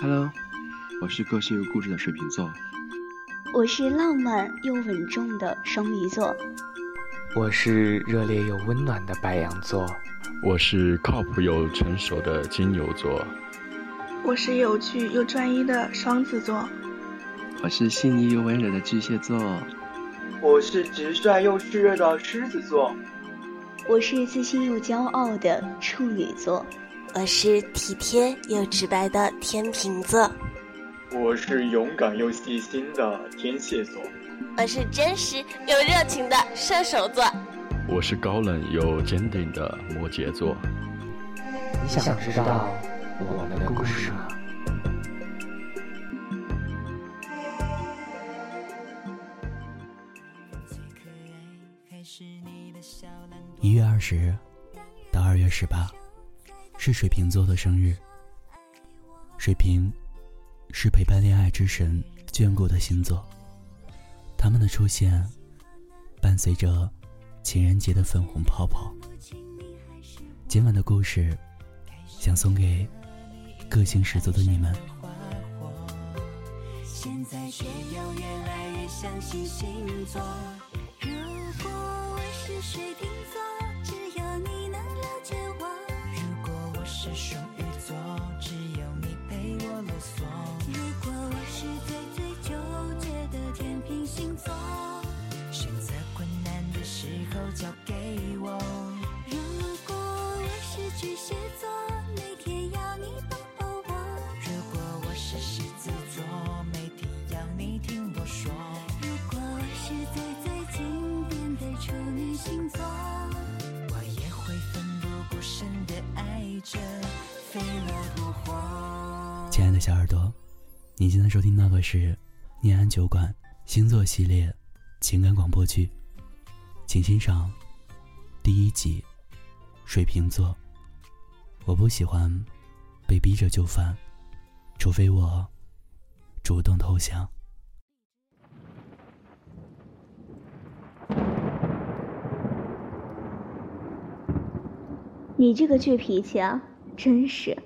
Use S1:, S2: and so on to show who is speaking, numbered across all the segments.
S1: Hello，我是个性又固执的水瓶座。
S2: 我是浪漫又稳重的双鱼座。
S3: 我是热烈又温暖的白羊座。
S4: 我是靠谱又成熟的金牛座。
S5: 我是有趣又专一的双子座。
S1: 我是细腻又温柔的巨蟹座。
S6: 我是直率又炽热的狮子座。
S2: 我是自信又骄傲的处女座。
S7: 我是体贴又直白的天秤座。
S6: 我是勇敢又细心的天蝎座。
S7: 我是真实又热情的射手座。
S4: 我是高冷又坚定的摩羯座。
S3: 你想知道我们的故事吗？
S8: 一月二十日到二月十八，是水瓶座的生日。水瓶是陪伴恋爱之神眷顾的星座，他们的出现伴随着。情人节的粉红泡泡。今晚的故事，想送给个性十足的你们。现在却又越来越相信星座。如果我是水瓶是小耳朵，你现在收听到的是念安酒馆星座系列情感广播剧。请欣赏第一集，水瓶座。我不喜欢被逼着就范，除非我主动投降。
S2: 你这个倔脾气啊，真是！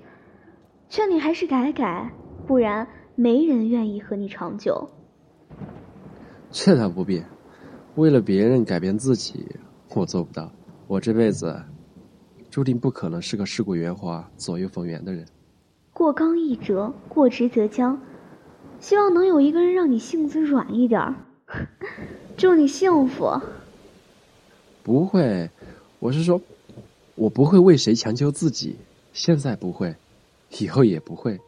S2: 劝你还是改改，不然没人愿意和你长久。
S1: 这倒不必。为了别人改变自己，我做不到。我这辈子注定不可能是个世故圆滑、左右逢源的人。
S2: 过刚易折，过直则僵。希望能有一个人让你性子软一点儿。祝你幸福。
S1: 不会，我是说，我不会为谁强求自己。现在不会，以后也不会。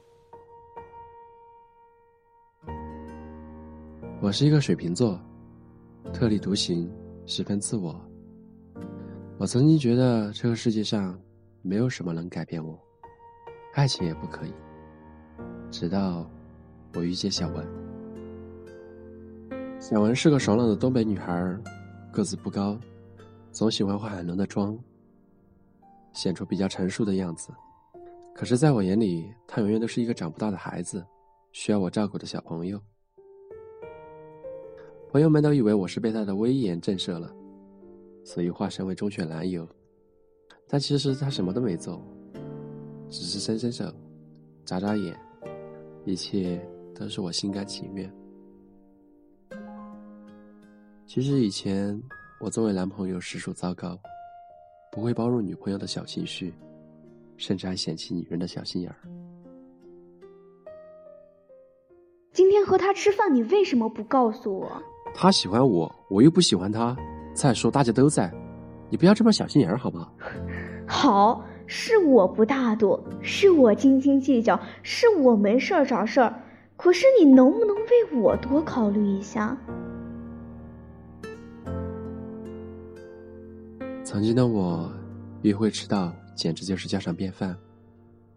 S1: 我是一个水瓶座。特立独行，十分自我。我曾经觉得这个世界上没有什么能改变我，爱情也不可以。直到我遇见小文。小文是个爽朗的东北女孩，个子不高，总喜欢化很浓的妆，显出比较成熟的样子。可是，在我眼里，他永远都是一个长不大的孩子，需要我照顾的小朋友。朋友们都以为我是被他的威严震慑了，所以化身为忠犬男友。但其实他什么都没做，只是伸伸手，眨眨眼，一切都是我心甘情愿。其实以前我作为男朋友实属糟糕，不会包容女朋友的小情绪，甚至还嫌弃女人的小心眼儿。
S2: 今天和他吃饭，你为什么不告诉我？
S1: 他喜欢我，我又不喜欢他。再说大家都在，你不要这么小心眼儿，好不好？
S2: 好，是我不大度，是我斤斤计较，是我没事儿找事儿。可是你能不能为我多考虑一下？
S1: 曾经的我，约会迟到简直就是家常便饭。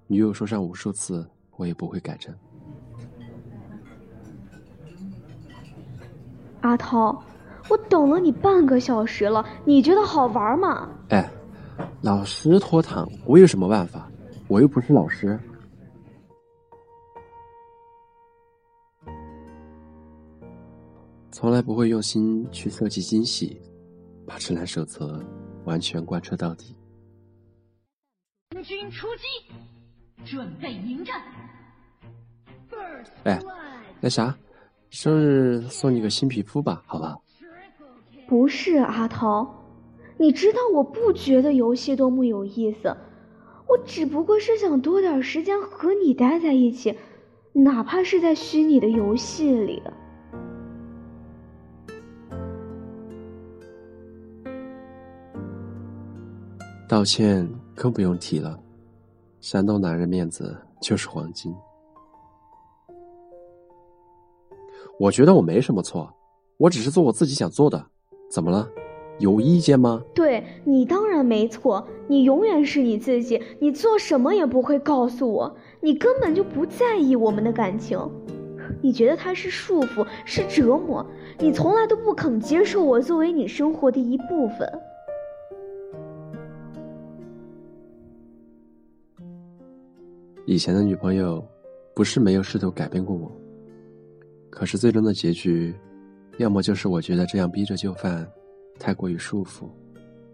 S1: 女友说上无数次，我也不会改正。
S2: 阿涛，我等了你半个小时了，你觉得好玩吗？
S1: 哎，老师拖堂，我有什么办法？我又不是老师。从来不会用心去设计惊喜，把指南手册完全贯彻到底。
S9: 全军出击，准备迎战。
S1: 哎，那啥，生日送你个新皮肤吧，好吧？
S2: 不是阿涛，你知道我不觉得游戏多么有意思，我只不过是想多点时间和你待在一起，哪怕是在虚拟的游戏里。
S1: 道歉更不用提了，山东男人面子就是黄金。我觉得我没什么错，我只是做我自己想做的，怎么了？有意见吗？
S2: 对你当然没错，你永远是你自己，你做什么也不会告诉我，你根本就不在意我们的感情，你觉得它是束缚，是折磨，你从来都不肯接受我作为你生活的一部分。
S1: 以前的女朋友，不是没有试图改变过我，可是最终的结局，要么就是我觉得这样逼着就范，太过于束缚，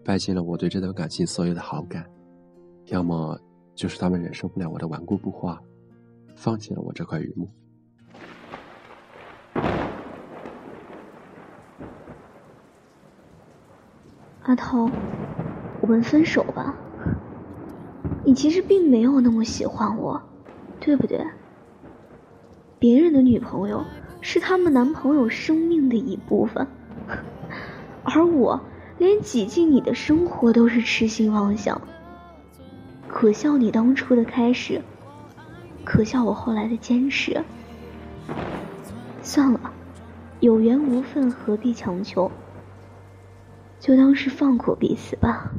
S1: 败尽了我对这段感情所有的好感；要么就是他们忍受不了我的顽固不化，放弃了我这块榆木。
S2: 阿涛，我们分手吧。你其实并没有那么喜欢我，对不对？别人的女朋友是他们男朋友生命的一部分，而我连挤进你的生活都是痴心妄想。可笑你当初的开始，可笑我后来的坚持。算了，有缘无分，何必强求？就当是放过彼此吧。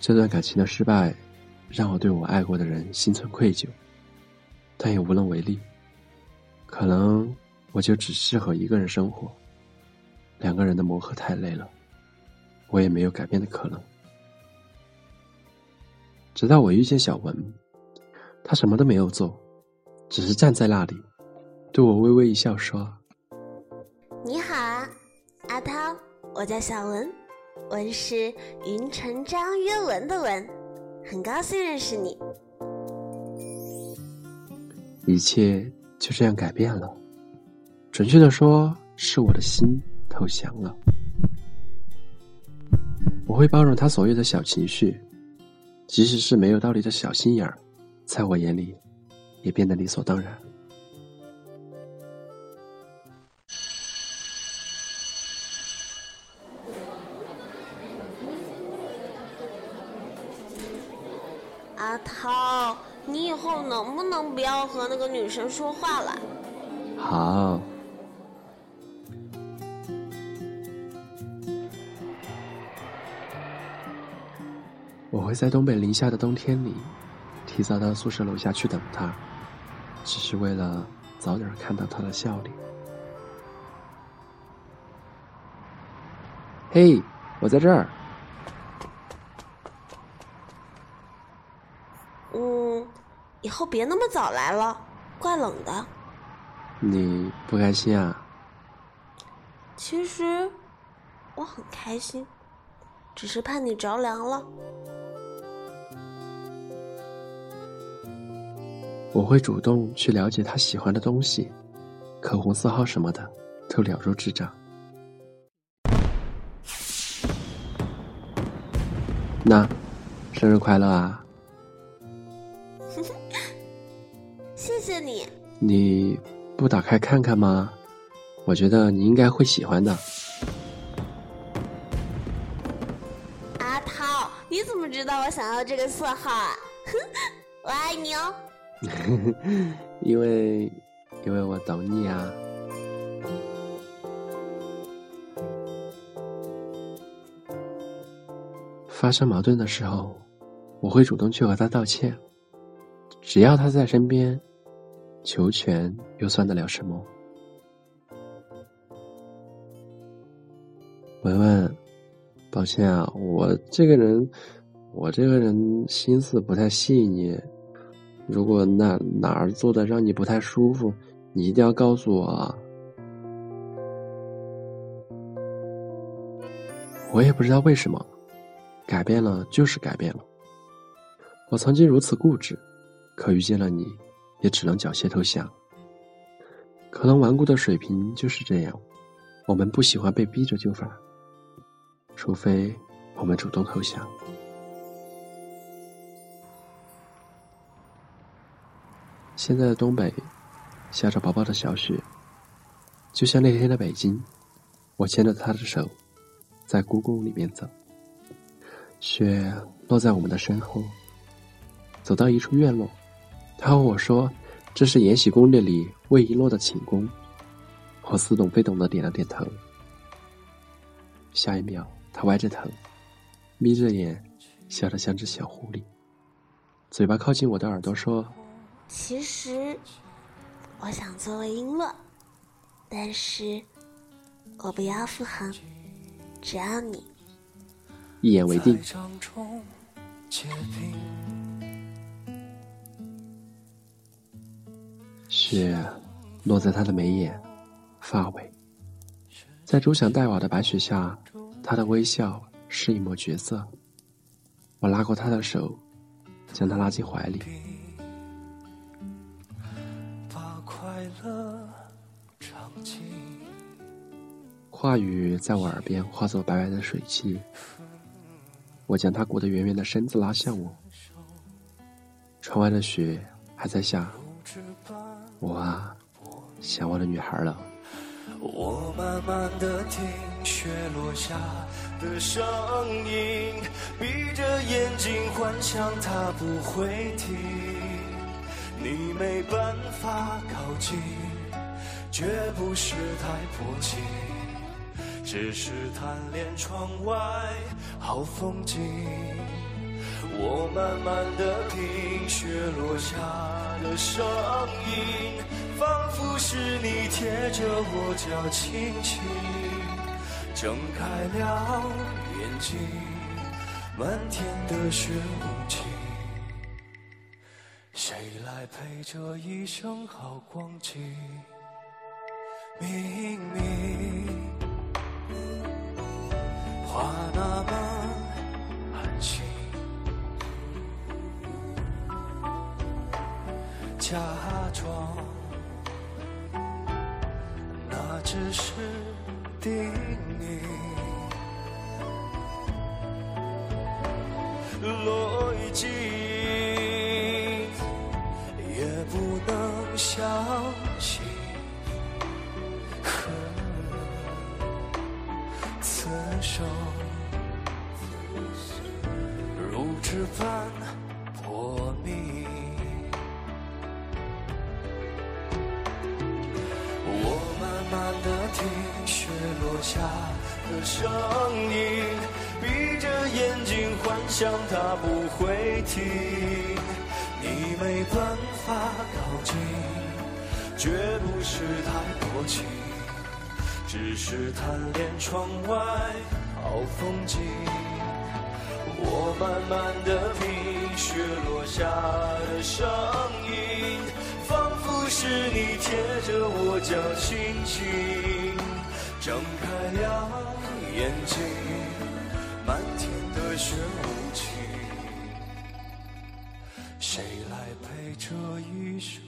S8: 这
S1: 段感情的失败，让我对我爱过的人心存愧疚，但也无能为力。可能我就只适合一个人生活，两个人的磨合太累了，我也没有改变的可能。直到我遇见小文，他什么都没有做，只是站在那里，对我微微一笑，说
S7: 你好啊，阿涛，我叫小文，文是云成章约文的文，很高兴认识你。：“
S1: 一切就这样改变了。准确的说，是我的心投降了。我会包容他所有的小情绪，即使是没有道理的小心眼儿，在我眼里，也变得理所当然。
S7: 阿涛，你以后能不能不要和那个女生说话了？
S1: 好，我会在东北零下的冬天里，提早到宿舍楼下去等他，只是为了早点看到他的笑脸。嘿，我在这儿。
S7: 嗯，以后别那么早来了，怪冷的。
S1: 你不开心啊？
S7: 其实我很开心，只是怕你着凉了。
S1: 我会主动去了解他喜欢的东西，口红色号什么的都了如指掌。那，生日快乐啊！
S7: 谢谢你，
S1: 你不打开看看吗？我觉得你应该会喜欢的。
S7: 阿涛，你怎么知道我想要这个色号啊？哼，我爱你哦。
S1: 因为，因为我懂你啊。发生矛盾的时候，我会主动去和他道歉。只要他在身边，求全又算得了什么？文文，抱歉啊，我这个人，我这个人心思不太细腻。如果哪哪儿做的让你不太舒服，你一定要告诉我啊。我也不知道为什么，改变了就是改变了。我曾经如此固执，可遇见了你，也只能缴械投降。可能顽固的水平就是这样，我们不喜欢被逼着就范。除非我们主动投降。现在的东北下着薄薄的小雪，就像那天的北京。我牵着他的手，在故宫里面走。雪落在我们的身后，走到一处院落，他和我说：“这是《延禧攻略》里魏璎珞的寝宫。”我似懂非懂的点了点头。下一秒。他歪着头，眯着眼，笑得像只小狐狸，嘴巴靠近我的耳朵说：“
S7: 其实，我想做魏璎珞，但是我不要傅恒，只要你。”
S1: 一言为定。雪落在他的眉眼、发尾，在朱墙黛瓦的白雪下。他的微笑是一抹绝色，我拉过他的手，将他拉进怀里。话语在我耳边化作白白的水汽，我将他裹得圆圆的身子拉向我。窗外的雪还在下，我啊，想我的女孩了。
S9: 我慢慢的听雪落下的声音，闭着眼睛幻想它不会停。你没办法靠近，绝不是太薄情，只是贪恋窗外好风景。我慢慢的听雪落下的声音。仿佛是你贴着我脚轻轻睁开了眼睛，漫天的雪无情，谁来陪这一生好光景？明明话那么假装。只是叮咛，逻辑也不能想声音，闭着眼睛幻想它不会停。你没办法靠近，绝不是太薄情，只是贪恋窗外好风景。我慢慢的听雪落下的声音，仿佛是你贴着我脚轻轻。睁开了眼睛，漫天的雪无情，谁来陪这一生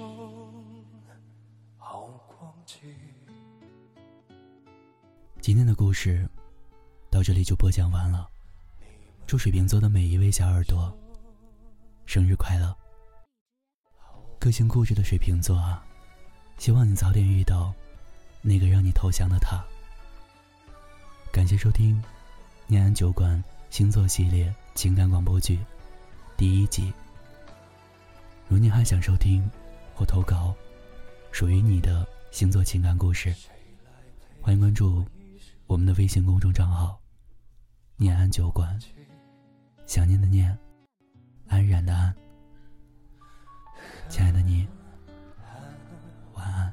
S9: 好光景？
S10: 今天的故事到这里就播讲完了。祝水瓶座的每一位小耳朵生日快乐！个性固执的水瓶座啊，希望你早点遇到那个让你投降的他。感谢收听《念安酒馆星座系列情感广播剧》第一集。如你还想收听或投稿属于你的星座情感故事，欢迎关注我们的微信公众账号“念安酒馆”。想念的念，安然的安。亲爱的你。晚安